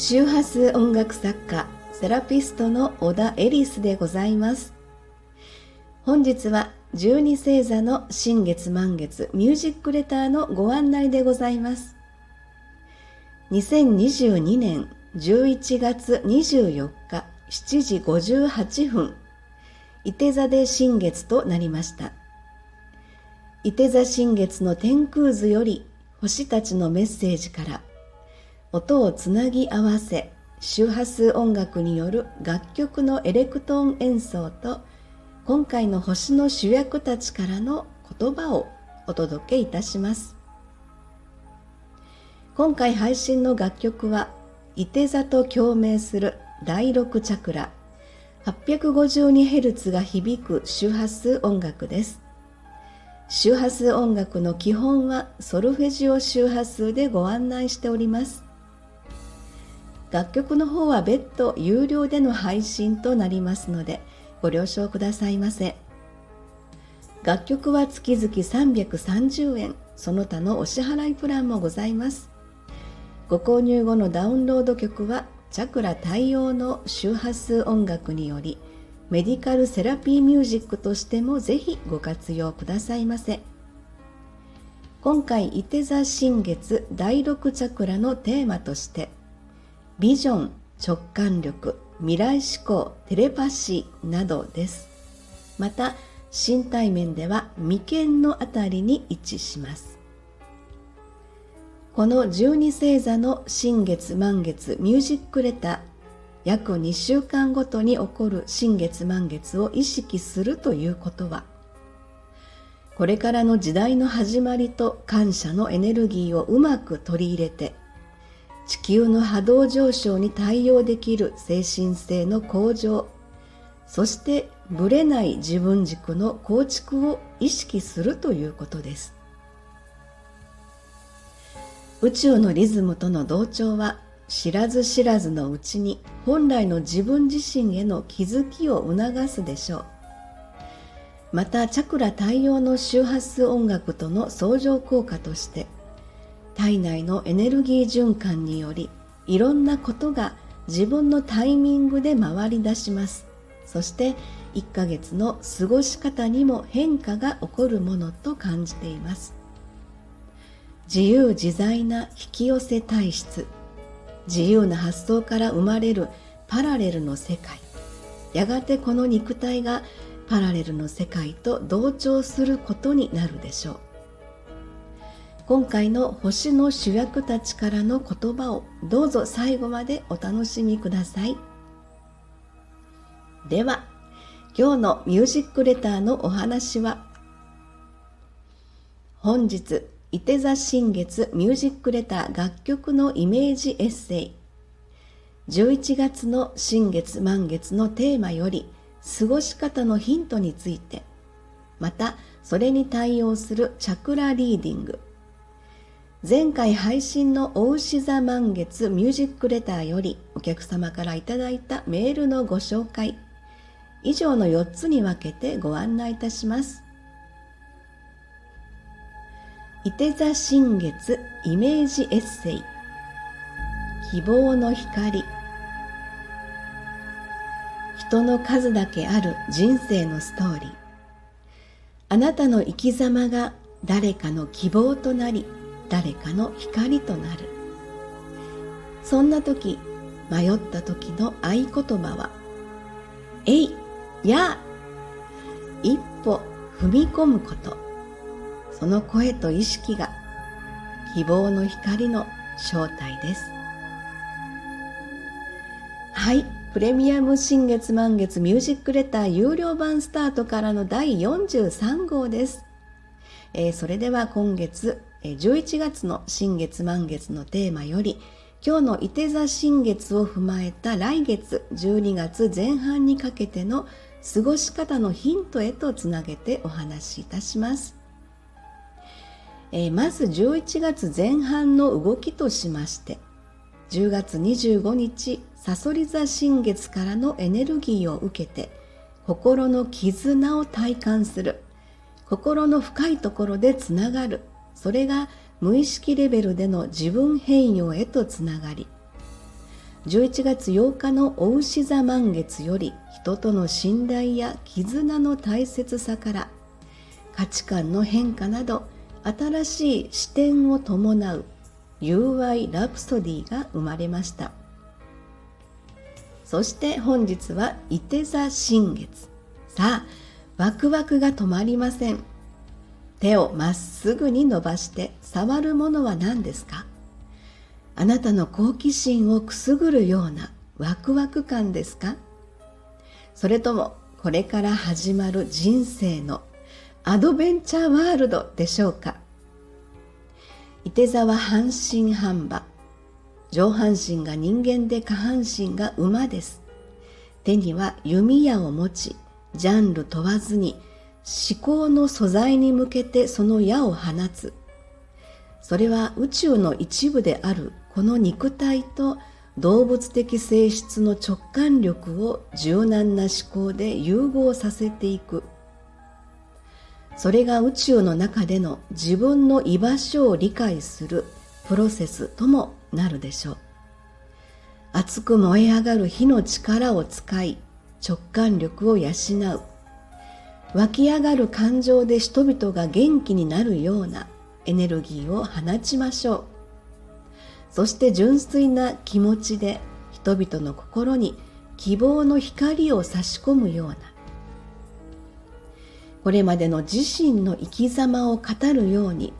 周波数音楽作家セラピストの小田エリスでございます。本日は12星座の新月満月ミュージックレターのご案内でございます。2022年11月24日7時58分伊手座で新月となりました。伊手座新月の天空図より星たちのメッセージから音をつなぎ合わせ周波数音楽による楽曲のエレクトーン演奏と今回の星の主役たちからの言葉をお届けいたします。今回配信の楽曲は伊手座と共鳴する第6チャクラ 852Hz が響く周波数音楽です。周波数音楽の基本はソルフェジオ周波数でご案内しております。楽曲の方は別途有料での配信となりますのでご了承くださいませ。楽曲は月々330円その他のお支払いプランもございます。ご購入後のダウンロード曲はチャクラ対応の周波数音楽によりメディカルセラピーミュージックとしてもぜひご活用くださいませ。今回伊手座新月第6チャクラのテーマとしてビジョン直感力未来思考テレパシーなどです。また身体面では眉間のあたりに位置します。この12星座の新月満月ミュージックレター約2週間ごとに起こる新月満月を意識するということはこれからの時代の始まりと感謝のエネルギーをうまく取り入れて地球の波動上昇に対応できる精神性の向上。そしてぶれない自分軸の構築を意識するということです。宇宙のリズムとの同調は知らず知らずのうちに本来の自分自身への気づきを促すでしょう。またチャクラ対応の周波数音楽との相乗効果として体内のエネルギー循環によりいろんなことが自分のタイミングで回り出します。そして1ヶ月の過ごし方にも変化が起こるものと感じています。自由自在な引き寄せ体質自由な発想から生まれるパラレルの世界。やがてこの肉体がパラレルの世界と同調することになるでしょう。今回の星の主役たちからの言葉をどうぞ最後までお楽しみください。では今日のミュージックレターのお話は本日伊手座新月ミュージックレター楽曲のイメージエッセイ。11月の新月満月のテーマより過ごし方のヒントについてまたそれに対応するチャクラリーディング。前回配信のお牛座満月ミュージックレターよりお客様からいただいたメールのご紹介。以上の4つに分けてご案内いたします。伊手座新月イメージエッセイ。希望の光。人の数だけある人生のストーリー。あなたの生き様が誰かの希望となり誰かの光となる。そんな時迷った時の合言葉は「えいや。一歩踏み込むこと。その声と意識が希望の光の正体です。はいプレミアム新月満月ミュージックレター有料版スタートからの第43号です、えー、それでは今月11月の新月満月のテーマより今日の伊手座新月を踏まえた来月12月前半にかけての過ごし方のヒントへとつなげてお話しいたします。えー、まず11月前半の動きとしまして10月25日さそり座新月からのエネルギーを受けて心の絆を体感する心の深いところでつながるそれが無意識レベルでの自分変容へとつながり11月8日のお牛座満月より人との信頼や絆の大切さから価値観の変化など新しい視点を伴う友愛ラプソディが生まれました。そして本日は伊手座新月。さあワクワクが止まりません。手をまっすぐに伸ばして触るものは何ですか？あなたの好奇心をくすぐるようなワクワク感ですか？それともこれから始まる人生のアドベンチャーワールドでしょうか？伊手座は半身半馬。上半身が人間で下半身が馬です。手には弓矢を持ちジャンル問わずに思考の素材に向けてその矢を放つ。それは宇宙の一部であるこの肉体と動物的性質の直感力を柔軟な思考で融合させていく。それが宇宙の中での自分の居場所を理解するプロセスともなるでしょう。熱く燃え上がる火の力を使い直感力を養う。湧き上がる感情で人々が元気になるようなエネルギーを放ちましょう。そして純粋な気持ちで人々の心に希望の光を差し込むようなこれまでの自身の生き様を語るように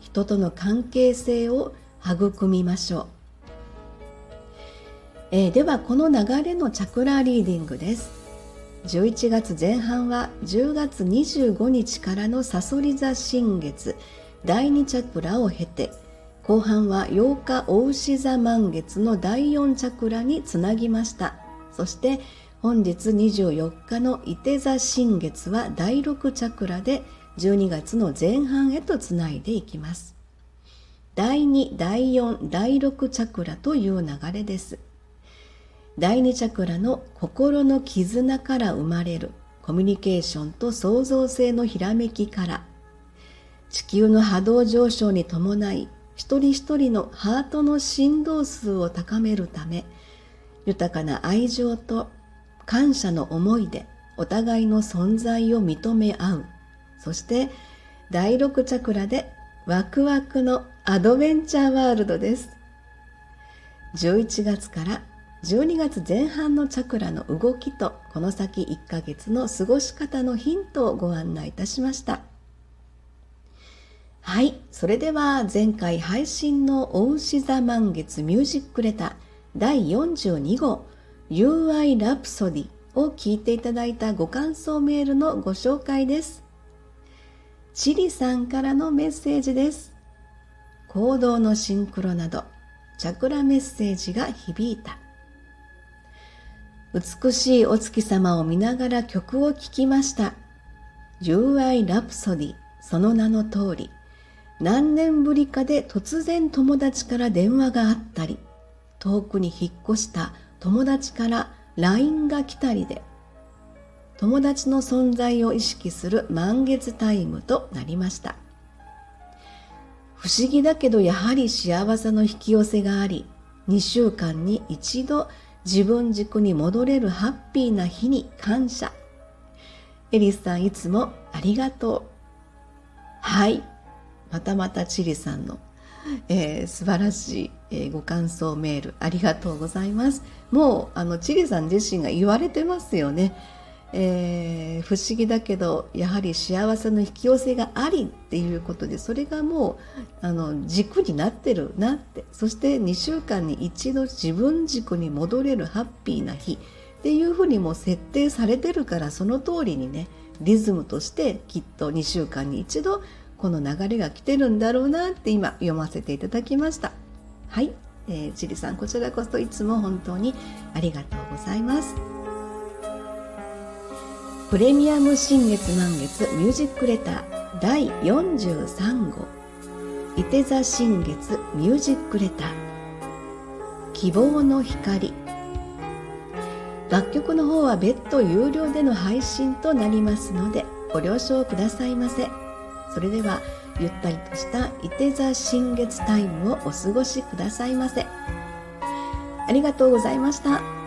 人との関係性を育みましょう、えー、ではこの流れのチャクラリーディングです。11月前半は10月25日からのさそり座新月第2チャクラを経て後半は8日お牛座満月の第4チャクラにつなぎました。そして本日24日の伊手座新月は第6チャクラで12月の前半へとつないでいきます。第2第4第6チャクラという流れです。第2チャクラの心の絆から生まれる。コミュニケーションと創造性のひらめきから。地球の波動上昇に伴い一人一人のハートの振動数を高めるため豊かな愛情と感謝の思いでお互いの存在を認め合う。そして第6チャクラでワクワクのアドベンチャーワールドです。11月から12月前半のチャクラの動きとこの先1ヶ月の過ごし方のヒントをご案内いたしました。はいそれでは前回配信のお牛座満月ミュージックレター第42号 UI ラプソディを聞いていただいたご感想メールのご紹介です。チリさんからのメッセージです。行動のシンクロなどチャクラメッセージが響いた。美しいお月様を見ながら曲を聴きました。UI ラプソディ。その名の通り。何年ぶりかで突然友達から電話があったり。遠くに引っ越した。友達から LINE が来たりで。友達の存在を意識する。満月タイムとなりました。不思議だけどやはり幸せの引き寄せがあり。2週間に一度自分軸に戻れるハッピーな日に感謝。エリスさんいつもありがとう。はい。またまたチリさんの、えー、素晴らしい、えー、ご感想メールありがとうございます。もうあのチリさん自身が言われてますよね、えー、不思議だけどやはり幸せの引き寄せがありっていうことでそれがもうあの軸になってるなって。そして2週間に一度自分軸に戻れるハッピーな日っていうふうにも設定されてるからその通りにねリズムとしてきっと2週間に一度この流れが来てるんだろうなって今読ませていただきました。はい、えー、チリさんこちらこそいつも本当にありがとうございます。プレミアム新月満月ミュージックレター第43号伊手座新月ミュージックレター希望の光楽曲の方は別途有料での配信となりますのでご了承くださいませ。それではゆったりとしたいて座新月タイムをお過ごしくださいませありがとうございました。